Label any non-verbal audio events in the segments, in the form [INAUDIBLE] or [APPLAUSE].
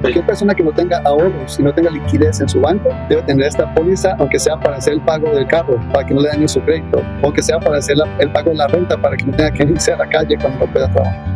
Cualquier persona que no tenga ahorros y no tenga liquidez en su banco debe tener esta póliza, aunque sea para hacer el pago del carro, para que no le dañe su crédito, aunque sea para hacer el pago de la renta, para que no tenga que [LAUGHS] irse a la calle cuando no pueda trabajar.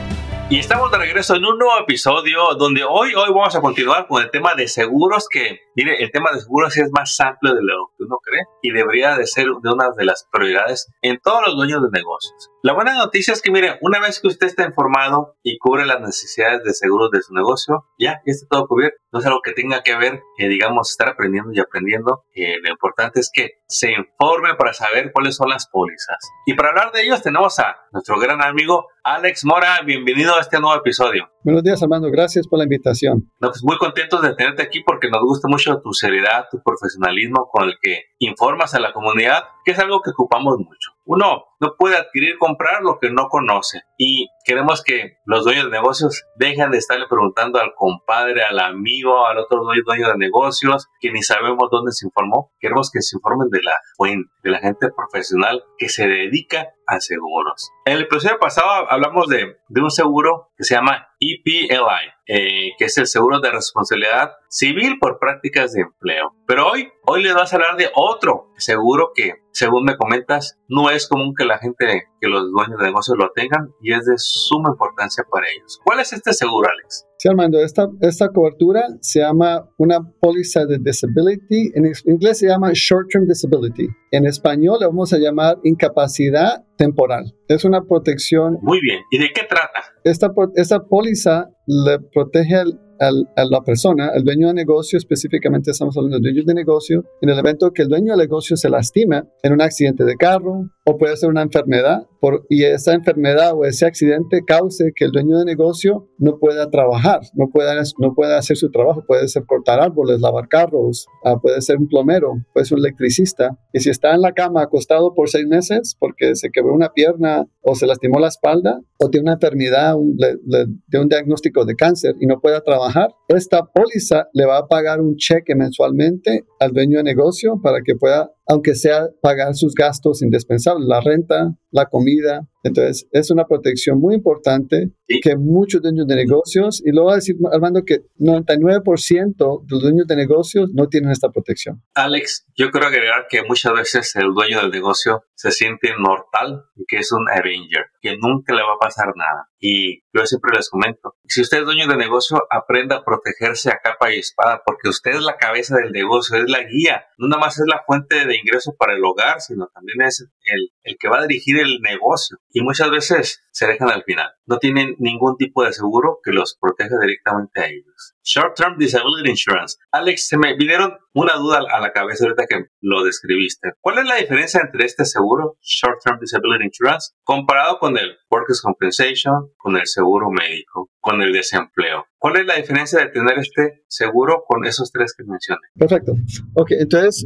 Y estamos de regreso en un nuevo episodio donde hoy, hoy vamos a continuar con el tema de seguros que, mire, el tema de seguros es más amplio de lo que uno cree y debería de ser de una de las prioridades en todos los dueños de negocios. La buena noticia es que, mire, una vez que usted está informado y cubre las necesidades de seguros de su negocio, ya, está todo cubierto. No es algo que tenga que ver, que digamos, estar aprendiendo y aprendiendo. Eh, lo importante es que se informe para saber cuáles son las pólizas. Y para hablar de ellos tenemos a nuestro gran amigo Alex Mora. Bienvenido a este nuevo episodio. Buenos días, Armando. Gracias por la invitación. No, pues muy contentos de tenerte aquí porque nos gusta mucho tu seriedad, tu profesionalismo con el que informas a la comunidad, que es algo que ocupamos mucho. Uno no puede adquirir, comprar lo que no conoce. Y queremos que los dueños de negocios dejen de estarle preguntando al compadre, al amigo, al otro dueño de negocios, que ni sabemos dónde se informó. Queremos que se informen de la fuente, de la gente profesional que se dedica a seguros. En el episodio pasado hablamos de, de un seguro que se llama EPLI, eh, que es el seguro de responsabilidad civil por prácticas de empleo. Pero hoy, hoy les vas a hablar de otro seguro que, según me comentas, no es común que la gente, que los dueños de negocios lo tengan y es de suma importancia para ellos. ¿Cuál es este seguro, Alex? Sí, Armando, esta, esta cobertura se llama una póliza de disability. En inglés se llama short-term disability. En español le vamos a llamar incapacidad temporal. Es una protección. Muy bien. ¿Y de qué trata? Esta, esta póliza le protege al a la persona, al dueño de negocio, específicamente estamos hablando de dueños de negocio, en el evento que el dueño de negocio se lastima en un accidente de carro o puede ser una enfermedad y esa enfermedad o ese accidente cause que el dueño de negocio no pueda trabajar, no pueda, no pueda hacer su trabajo, puede ser cortar árboles, lavar carros, ah, puede ser un plomero, puede ser un electricista. Y si está en la cama acostado por seis meses porque se quebró una pierna o se lastimó la espalda o tiene una enfermedad de un diagnóstico de cáncer y no pueda trabajar, esta póliza le va a pagar un cheque mensualmente al dueño de negocio para que pueda aunque sea pagar sus gastos indispensables, la renta, la comida. Entonces, es una protección muy importante que muchos dueños de negocios, y lo voy a decir, Armando, que 99% de los dueños de negocios no tienen esta protección. Alex, yo quiero agregar que muchas veces el dueño del negocio se siente inmortal y que es un Avenger, que nunca le va a pasar nada. Y yo siempre les comento, si usted es dueño de negocio, aprenda a protegerse a capa y espada, porque usted es la cabeza del negocio, es la guía, no nada más es la fuente de ingreso para el hogar, sino también es el, que va a dirigir el negocio. Y muchas veces se dejan al final. No tienen ningún tipo de seguro que los proteja directamente a ellos. Short Term Disability Insurance. Alex, se me vinieron una duda a la cabeza ahorita que lo describiste. ¿Cuál es la diferencia entre este seguro, Short Term Disability Insurance, comparado con el Workers' Compensation, con el seguro médico, con el desempleo? ¿Cuál es la diferencia de tener este seguro con esos tres que mencioné? Perfecto. Ok, entonces,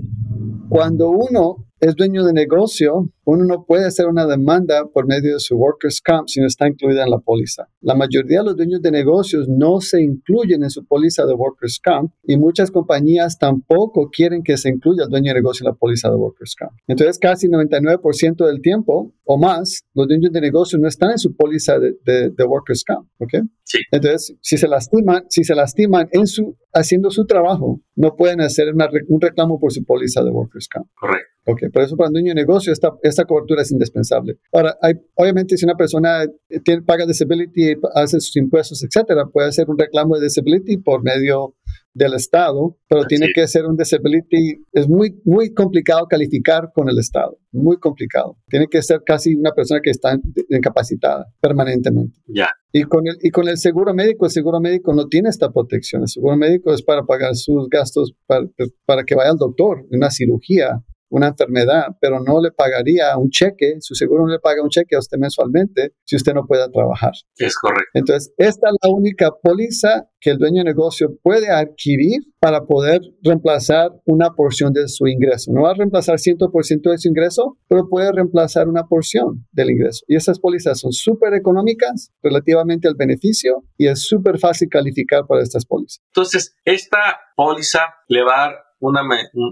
cuando uno es dueño de negocio, uno no puede hacer una demanda por medio de su workers' comp si no está incluida en la póliza. La mayoría de los dueños de negocios no se incluyen en su póliza de workers' comp y muchas compañías tampoco quieren que se incluya el dueño de negocio en la póliza de workers' comp. Entonces, casi 99% del tiempo o más, los dueños de negocio no están en su póliza de, de, workers' comp. ¿ok? Sí. Entonces, si se lastiman, si se lastiman en su, haciendo su trabajo, no pueden hacer un reclamo por su póliza de workers' comp. Correcto. Ok, por eso para un dueño de negocio esta, esta cobertura es indispensable. Ahora, hay, obviamente si una persona tiene, paga disability, hace sus impuestos, etcétera, puede hacer un reclamo de disability por medio del Estado, pero tiene que ser un disability, es muy, muy complicado calificar con el Estado, muy complicado. Tiene que ser casi una persona que está incapacitada permanentemente. Ya. Y con, el, y con el seguro médico, el seguro médico no tiene esta protección. El seguro médico es para pagar sus gastos para, para que vaya al doctor, una cirugía una enfermedad, pero no le pagaría un cheque, su seguro no le paga un cheque a usted mensualmente si usted no puede trabajar. Es correcto. Entonces, esta es la única póliza que el dueño de negocio puede adquirir para poder reemplazar una porción de su ingreso. No va a reemplazar 100% de su ingreso, pero puede reemplazar una porción del ingreso. Y esas pólizas son súper económicas relativamente al beneficio y es súper fácil calificar para estas pólizas. Entonces, esta póliza le va a dar una,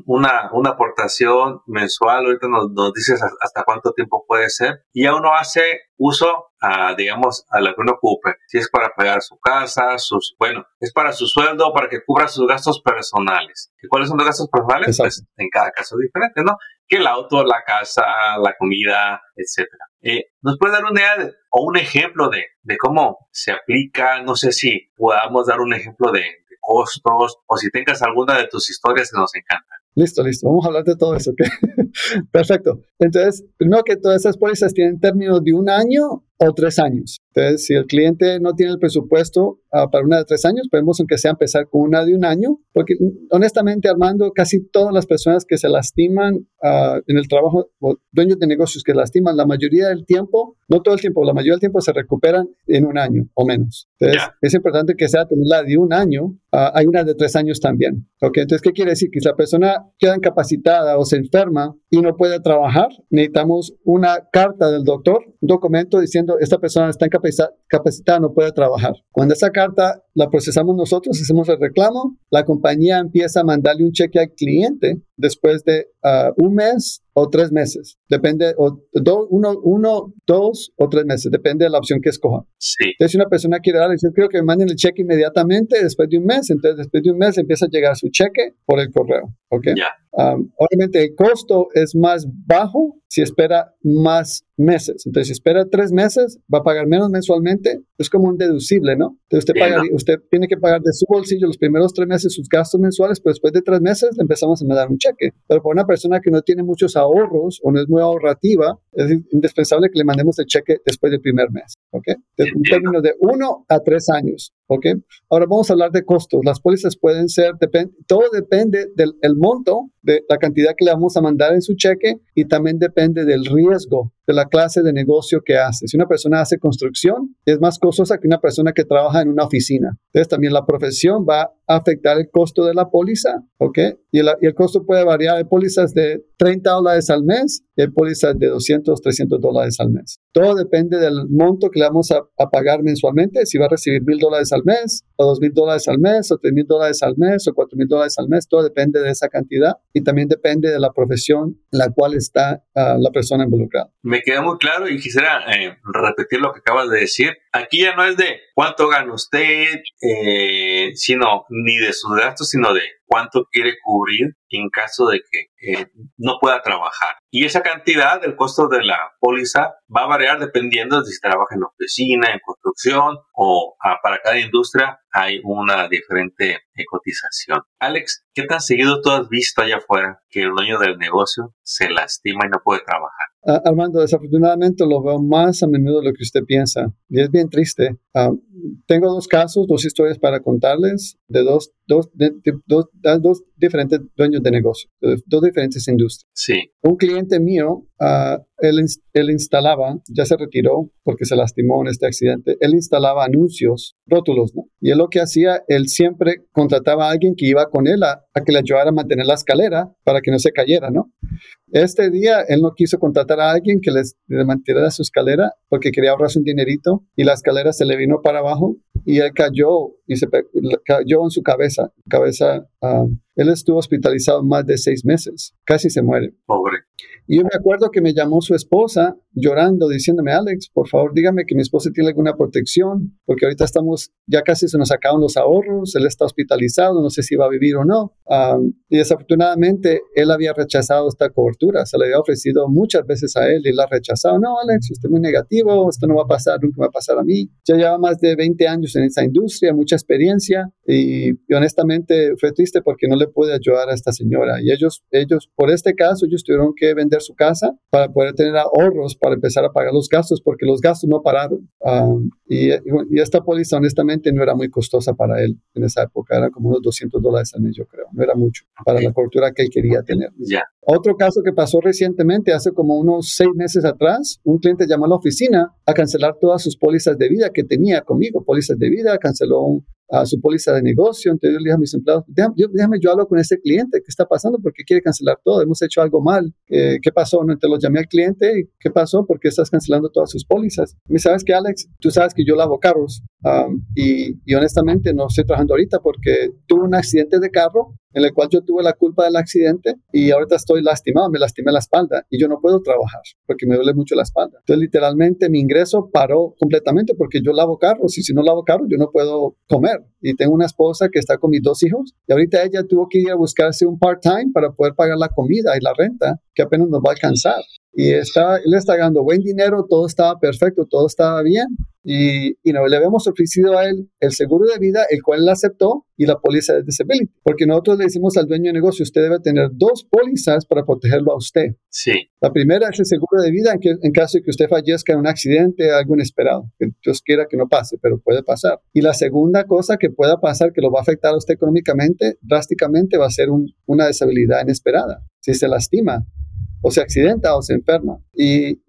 una, una aportación mensual, ahorita nos, nos, dices hasta cuánto tiempo puede ser, y ya uno hace uso, a, digamos, a lo que uno ocupe. Si es para pagar su casa, sus, bueno, es para su sueldo, para que cubra sus gastos personales. ¿Y cuáles son los gastos personales? Pues en cada caso diferente, ¿no? Que el auto, la casa, la comida, etcétera. Eh, ¿Nos puede dar una idea o un ejemplo de, de cómo se aplica? No sé si podamos dar un ejemplo de, costos o si tengas alguna de tus historias que nos encantan. Listo, listo. Vamos a hablar de todo eso. ¿okay? [LAUGHS] Perfecto. Entonces, primero que todas esas pólizas tienen términos de un año o tres años. Entonces, si el cliente no tiene el presupuesto uh, para una de tres años, podemos aunque sea empezar con una de un año, porque honestamente, Armando, casi todas las personas que se lastiman uh, en el trabajo, o dueños de negocios que lastiman, la mayoría del tiempo, no todo el tiempo, la mayoría del tiempo se recuperan en un año o menos. Entonces, yeah. es importante que sea tener la de un año. Uh, hay una de tres años también. ¿okay? Entonces, ¿qué quiere decir? Que si la persona queda incapacitada o se enferma y no puede trabajar, necesitamos una carta del doctor, un documento diciendo esta persona está incapacitada, no puede trabajar. Cuando esa carta la procesamos nosotros, hacemos el reclamo, la compañía empieza a mandarle un cheque al cliente después de uh, un mes o tres meses. Depende, o do, uno, uno, dos o tres meses, depende de la opción que escoja. Sí. Entonces, si una persona quiere dar, yo creo que me manden el cheque inmediatamente después de un mes. Entonces, después de un mes empieza a llegar su cheque por el correo. ¿Ok? Um, obviamente, el costo es más bajo si espera más meses. Entonces, si espera tres meses, va a pagar menos mensualmente. Es como un deducible, ¿no? Entonces, usted, paga, usted tiene que pagar de su bolsillo los primeros tres meses sus gastos mensuales, pero después de tres meses le empezamos a dar un cheque. Pero para una persona que no tiene muchos ahorros o no es muy ahorrativa, es indispensable que le mandemos el cheque después del primer mes. ¿Ok? En términos de uno a tres años. ¿Ok? Ahora vamos a hablar de costos. Las pólizas pueden ser, todo depende del el monto, de la cantidad que le vamos a mandar en su cheque y también depende del riesgo de la clase de negocio que hace. Si una persona hace construcción, es más costosa que una persona que trabaja en una oficina. Entonces, también la profesión va afectar el costo de la póliza, ¿ok? Y, la, y el costo puede variar. Hay pólizas de 30 dólares al mes y hay pólizas de 200, 300 dólares al mes. Todo depende del monto que le vamos a, a pagar mensualmente, si va a recibir mil dólares al mes, o dos mil dólares al mes, o tres mil dólares al mes, o cuatro mil dólares al mes. Todo depende de esa cantidad y también depende de la profesión en la cual está uh, la persona involucrada me queda muy claro y quisiera eh, repetir lo que acabas de decir. Aquí ya no es de cuánto gana usted, eh, sino ni de sus gastos, sino de cuánto quiere cubrir en caso de que eh, no pueda trabajar. Y esa cantidad del costo de la póliza va a variar dependiendo de si trabaja en oficina, en construcción o ah, para cada industria hay una diferente eh, cotización. Alex, ¿qué tan seguido tú has visto allá afuera que el dueño del negocio se lastima y no puede trabajar? Uh, Armando, desafortunadamente lo veo más a menudo de lo que usted piensa y es bien triste. Uh, tengo dos casos, dos historias para contarles de dos, dos, de, de, dos, dos diferentes dueños de negocio, de dos diferentes industrias. Sí. Un cliente mío, uh, él, él, instalaba, ya se retiró porque se lastimó en este accidente, él instalaba anuncios, rótulos, ¿no? Y él lo que hacía, él siempre contrataba a alguien que iba con él a, que le ayudara a mantener la escalera para que no se cayera, ¿no? Este día él no quiso contratar a alguien que les, le mantuviera su escalera porque quería ahorrarse un dinerito y la escalera se le vino para abajo y él cayó y se cayó en su cabeza. cabeza um, él estuvo hospitalizado más de seis meses, casi se muere. Pobre. Y yo me acuerdo que me llamó su esposa llorando, diciéndome, Alex, por favor, dígame que mi esposa tiene alguna protección, porque ahorita estamos, ya casi se nos acaban los ahorros, él está hospitalizado, no sé si va a vivir o no. Um, y desafortunadamente, él había rechazado esta cobertura, se le había ofrecido muchas veces a él y la ha rechazado. No, Alex, usted es muy negativo, esto no va a pasar, nunca va a pasar a mí. Ya lleva más de 20 años en esta industria, mucha experiencia, y, y honestamente fue triste porque no le pude ayudar a esta señora. Y ellos, ellos, por este caso, ellos tuvieron que vender su casa para poder tener ahorros para empezar a pagar los gastos, porque los gastos no pararon. Um, Y, y, esta póliza honestamente no era muy costosa para él en esa época, era como unos 200 dólares al mes yo creo, no era mucho para la cobertura que él quería tener. Ya. Otro caso que pasó recientemente, hace como unos seis meses atrás, un cliente llamó a la oficina a cancelar todas sus pólizas de vida que tenía conmigo, pólizas de vida, canceló a su póliza de negocio. Entonces yo le dije a mis empleados, déjame, yo, déjame hablo con ese cliente, ¿qué está pasando? ¿Por qué quiere cancelar todo? Hemos hecho algo mal. Eh, ¿Qué pasó? No, te lo llamé al cliente, ¿qué pasó? ¿Por qué estás cancelando todas sus pólizas? Me sabes que Alex, tú sabes que yo lavo carros y, y honestamente no estoy trabajando ahorita porque tuve un accidente de carro en el cual yo tuve la culpa del accidente y ahorita estoy lastimado, me lastimé la espalda y yo no puedo trabajar porque me duele mucho la espalda. Entonces, literalmente mi ingreso paró completamente porque yo lavo carros y si no lavo carros yo no puedo comer. Y tengo una esposa que está con mis dos hijos y ahorita ella tuvo que ir a buscarse un part-time para poder pagar la comida y la renta que apenas nos va a alcanzar. Y está, él está ganando buen dinero, todo estaba perfecto, todo estaba bien. Y, y no, le habíamos ofrecido a él el seguro de vida, el cual él aceptó, y la póliza de disability. Porque nosotros le decimos al dueño de negocio, usted debe tener dos pólizas para protegerlo a usted. Sí. La primera es el seguro de vida en, que, en caso de que usted fallezca en un accidente, algo inesperado, que Dios quiera que no pase, pero puede pasar. Y la segunda cosa que pueda pasar, que lo va a afectar a usted económicamente, drásticamente, va a ser un, una deshabilidad inesperada. Si se lastima, o se accidenta o se enferma. Y,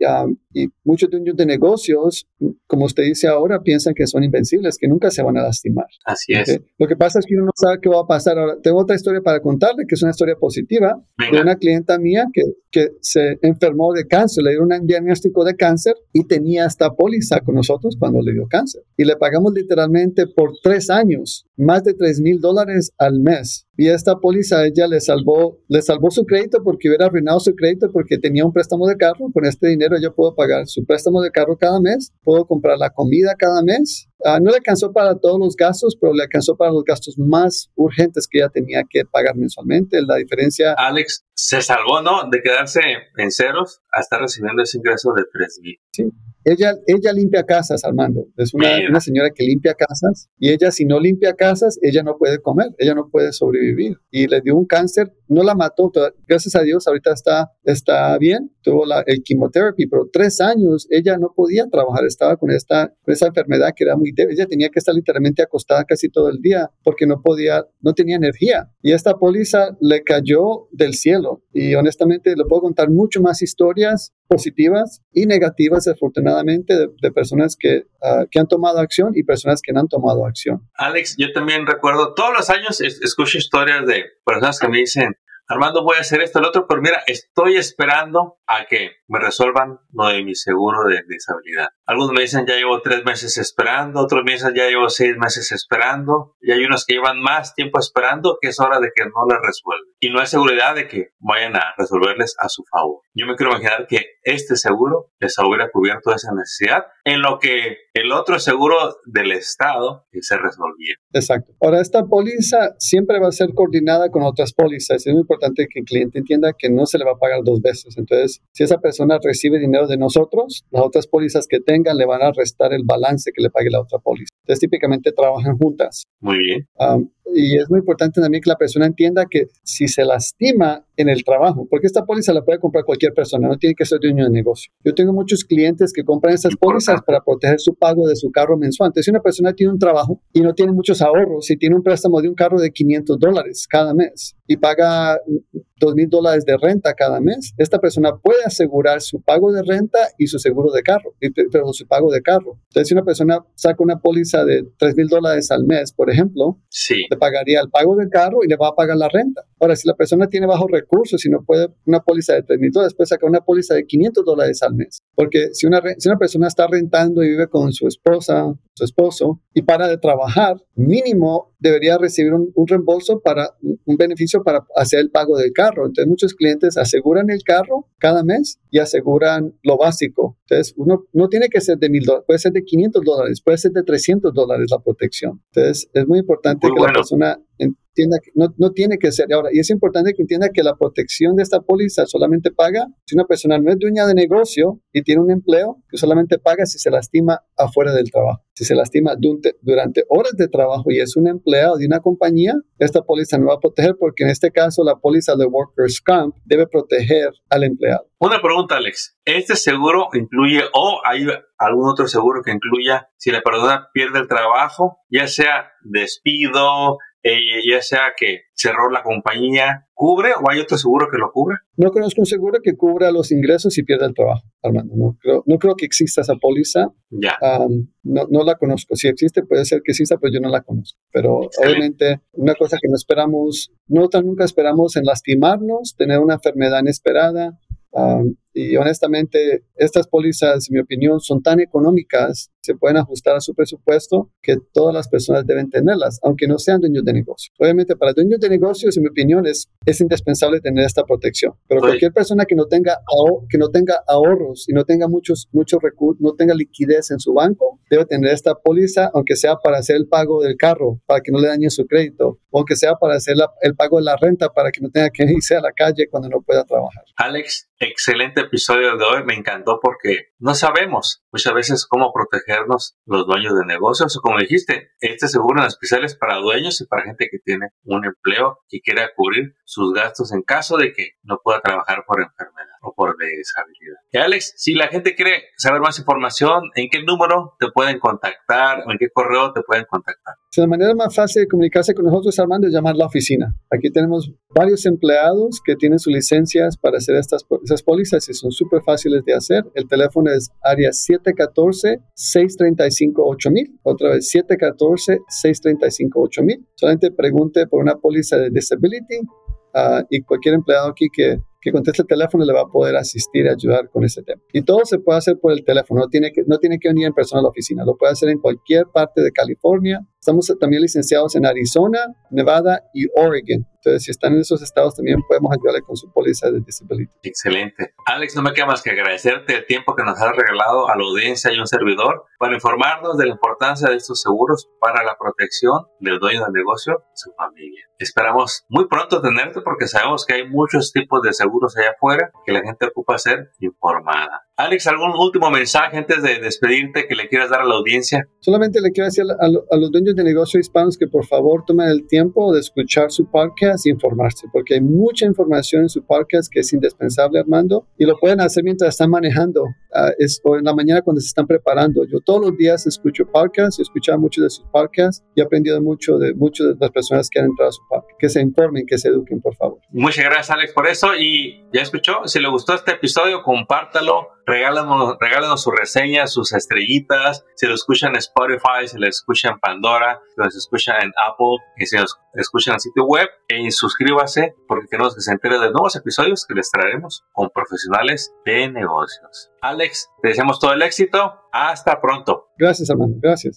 y muchos dueños de negocios, como usted dice ahora, piensan que son invencibles, que nunca se van a lastimar. Así es. Lo que pasa es que uno no sabe qué va a pasar. Ahora, tengo otra historia para contarle, que es una historia positiva, de una clienta mía que, que se enfermó de cáncer, le dieron un diagnóstico de cáncer y tenía esta póliza con nosotros cuando le dio cáncer. Y le pagamos literalmente por tres años, más de tres mil dólares al mes. Y esta póliza ella le salvó, le salvó su crédito porque hubiera arruinado su crédito porque tenía un préstamo de carro. Con este dinero yo puedo pagar su préstamo de carro cada mes, puedo comprar la comida cada mes. Uh, no le alcanzó para todos los gastos, pero le alcanzó para los gastos más urgentes que ella tenía que pagar mensualmente. La diferencia... Alex se salvó, ¿no? De quedarse en ceros hasta recibiendo ese ingreso de 3 mil. Sí. Ella, ella limpia casas, Armando. Es una, una, señora que limpia casas y ella si no limpia casas, ella no puede comer, ella no puede sobrevivir. Y le dio un cáncer, no la mató, gracias a Dios ahorita está, está bien, tuvo la, el quimioterapia, pero tres años ella no podía trabajar, estaba con esta, con esa enfermedad que era muy débil, ella tenía que estar literalmente acostada casi todo el día porque no podía, no tenía energía. Y esta póliza le cayó del cielo y honestamente le puedo contar mucho más historias positivas y negativas, afortunadamente, de, de personas que, uh, que, han tomado acción y personas que no han tomado acción. Alex, yo también recuerdo, todos los años escucho historias de personas que me dicen, Armando, voy a hacer esto, el otro, pero mira, estoy esperando a que me resuelvan lo de mi seguro de disabilidad. Algunos me dicen ya llevo tres meses esperando, otros me dicen ya llevo seis meses esperando, y hay unos que llevan más tiempo esperando que es hora de que no les resuelvan. Y no hay seguridad de que vayan a resolverles a su favor. Yo me quiero imaginar que este seguro les hubiera cubierto esa necesidad en lo que el otro seguro del Estado se resolvía. Exacto. Ahora, esta póliza siempre va a ser coordinada con otras pólizas. Es muy importante que el cliente entienda que no se le va a pagar dos veces. Entonces, si esa persona recibe dinero de nosotros, las otras pólizas que tengan le van a restar el balance que le pague la otra póliza. Entonces, típicamente trabajan juntas. Muy bien. Um, y es muy importante también que la persona entienda que si se lastima en el trabajo, porque esta póliza la puede comprar cualquier persona, no tiene que ser dueño de negocio. Yo tengo muchos clientes que compran estas pólizas para proteger su pago de su carro mensual. Entonces, si una persona tiene un trabajo y no tiene muchos ahorros, si tiene un préstamo de un carro de 500 dólares cada mes y paga dos mil dólares de renta cada mes, esta persona puede asegurar su pago de renta y su seguro de carro, pero su pago de carro. Entonces, si una persona saca una póliza de tres mil dólares al mes, por ejemplo, sí. le pagaría el pago del carro y le va a pagar la renta. Ahora, si la persona tiene bajos recursos y no puede una póliza de tres mil dólares, puede sacar una póliza de 500 dólares al mes. Porque si una, si una persona está rentando y vive con su esposa, su esposo, y para de trabajar, mínimo debería recibir un, un reembolso para un beneficio para hacer el pago del carro. Entonces, muchos clientes aseguran el carro cada mes y aseguran lo básico. Entonces, uno no tiene que ser de mil dólares, puede ser de 500 dólares, puede ser de 300 dólares la protección. Entonces, es muy importante muy que bueno. la persona entienda que no, no, tiene que ser ahora. Y es importante que entienda que la protección de esta póliza solamente paga si una persona no es dueña de negocio y tiene un empleo, que solamente paga si se lastima afuera del trabajo. Si se lastima durante horas de trabajo y es un empleado de una compañía, esta póliza no va a proteger porque en este caso la póliza de Workers' Comp debe proteger al empleado. Una pregunta, Alex. ¿Este seguro incluye o hay algún otro seguro que incluya si la persona pierde el trabajo, ya sea despido, eh, ya sea que cerró la compañía, ¿cubre o hay otro seguro que lo cubre? No conozco un seguro que cubra los ingresos y pierde el trabajo, Armando. No creo, no creo que exista esa póliza. Ya. no, no, la conozco. Si existe, puede ser que exista, pero yo no la conozco. Pero obviamente, una cosa que no esperamos, no nunca esperamos en lastimarnos, tener una enfermedad inesperada, y honestamente, estas pólizas, en mi opinión, son tan económicas, se pueden ajustar a su presupuesto, que todas las personas deben tenerlas, aunque no sean dueños de negocio. Obviamente, para dueños de negocios, en mi opinión, es, es indispensable tener esta protección. Pero cualquier persona que no tenga, que no tenga ahorros y no tenga muchos, muchos recursos, no tenga liquidez en su banco, debe tener esta póliza, aunque sea para hacer el pago del carro, para que no le dañe su crédito, o aunque sea para hacer el pago de la renta, para que no tenga que [LAUGHS] irse a la calle cuando no pueda trabajar. Alex, excelente episodio de hoy. Me encantó porque no sabemos muchas veces cómo protegernos los dueños de negocios. O como dijiste, este seguro en especial es para dueños y para gente que tiene un empleo y quiera cubrir sus gastos en caso de que no pueda trabajar por enfermedad por deshabilidad. Y Alex, si la gente quiere saber más información, ¿en qué número te pueden contactar o en qué correo te pueden contactar? La manera más fácil de comunicarse con nosotros, Armando, es llamar a la oficina. Aquí tenemos varios empleados que tienen sus licencias para hacer estas esas pólizas y son súper fáciles de hacer. El teléfono es área 714-635-8000. Otra vez, 714-635-8000. Solamente pregunte por una póliza de disability uh, y cualquier empleado aquí que que conteste el teléfono le va a poder asistir y ayudar con ese tema. Y todo se puede hacer por el teléfono, no tiene que, no tiene que venir en persona a la oficina, lo puede hacer en cualquier parte de California. Estamos también licenciados en Arizona, Nevada y Oregon. Entonces, si están en esos estados, también podemos ayudarle con su póliza de disability. Excelente. Alex, no me queda más que agradecerte el tiempo que nos has regalado a la audiencia y un servidor para informarnos de la importancia de estos seguros para la protección del dueño del negocio y su familia. Esperamos muy pronto tenerte porque sabemos que hay muchos tipos de seguros allá afuera que la gente ocupa ser informada. Alex, ¿algún último mensaje antes de despedirte que le quieras dar a la audiencia? Solamente le quiero decir a, los dueños de negocios hispanos que por favor tomen el tiempo de escuchar su podcast y informarse, porque hay mucha información en su podcast que es indispensable, Armando, y lo pueden hacer mientras están manejando uh, es, o en la mañana cuando se están preparando. Yo todos los días escucho podcasts, he escuchado muchos de sus podcasts y he aprendido mucho de muchas de las personas que han entrado a su podcast. Que se informen, que se eduquen, por favor. Muchas gracias, Alex, por eso. Y ya escuchó, si le gustó este episodio, compártalo regálanos, regálanos su reseña, sus estrellitas. Si lo escuchan en Spotify, si lo escuchan en Pandora, si lo escuchan en Apple, y si lo escuchan en el sitio web, e suscríbase porque queremos que se entere de nuevos episodios que les traeremos con profesionales de negocios. Alex, te deseamos todo el éxito. Hasta pronto. Gracias, hermano. Gracias.